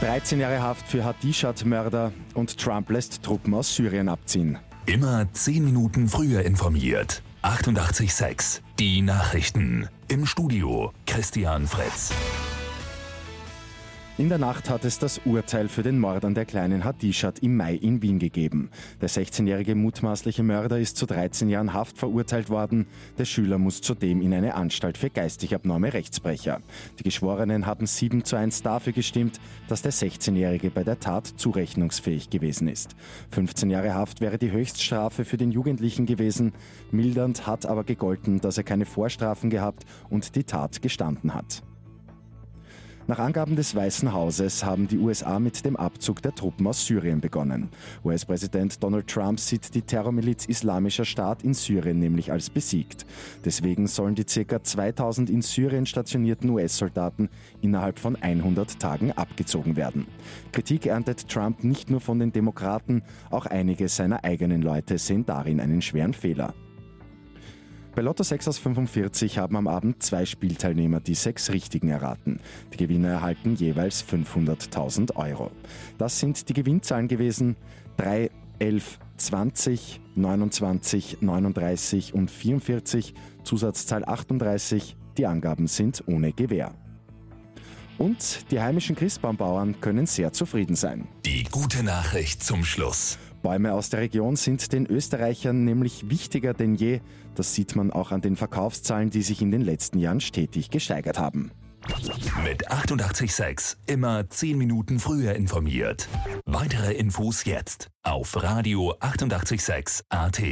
13 Jahre Haft für Hadishat-Mörder und Trump lässt Truppen aus Syrien abziehen. Immer 10 Minuten früher informiert. 88.6 Die Nachrichten. Im Studio Christian Fritz. In der Nacht hat es das Urteil für den Mord an der kleinen Hadishat im Mai in Wien gegeben. Der 16-jährige mutmaßliche Mörder ist zu 13 Jahren Haft verurteilt worden. Der Schüler muss zudem in eine Anstalt für geistig abnorme Rechtsbrecher. Die Geschworenen haben 7 zu 1 dafür gestimmt, dass der 16-jährige bei der Tat zurechnungsfähig gewesen ist. 15 Jahre Haft wäre die Höchststrafe für den Jugendlichen gewesen. Mildernd hat aber gegolten, dass er keine Vorstrafen gehabt und die Tat gestanden hat. Nach Angaben des Weißen Hauses haben die USA mit dem Abzug der Truppen aus Syrien begonnen. US-Präsident Donald Trump sieht die Terrormiliz Islamischer Staat in Syrien nämlich als besiegt. Deswegen sollen die ca. 2000 in Syrien stationierten US-Soldaten innerhalb von 100 Tagen abgezogen werden. Kritik erntet Trump nicht nur von den Demokraten, auch einige seiner eigenen Leute sehen darin einen schweren Fehler. Bei Lotto 6 aus 45 haben am Abend zwei Spielteilnehmer die sechs Richtigen erraten. Die Gewinner erhalten jeweils 500.000 Euro. Das sind die Gewinnzahlen gewesen 3, 11, 20, 29, 39 und 44, Zusatzzahl 38. Die Angaben sind ohne Gewähr. Und die heimischen Christbaumbauern können sehr zufrieden sein. Die gute Nachricht zum Schluss. Bäume aus der Region sind den Österreichern nämlich wichtiger denn je. Das sieht man auch an den Verkaufszahlen, die sich in den letzten Jahren stetig gesteigert haben. Mit 886 immer 10 Minuten früher informiert. Weitere Infos jetzt auf Radio 886 AT.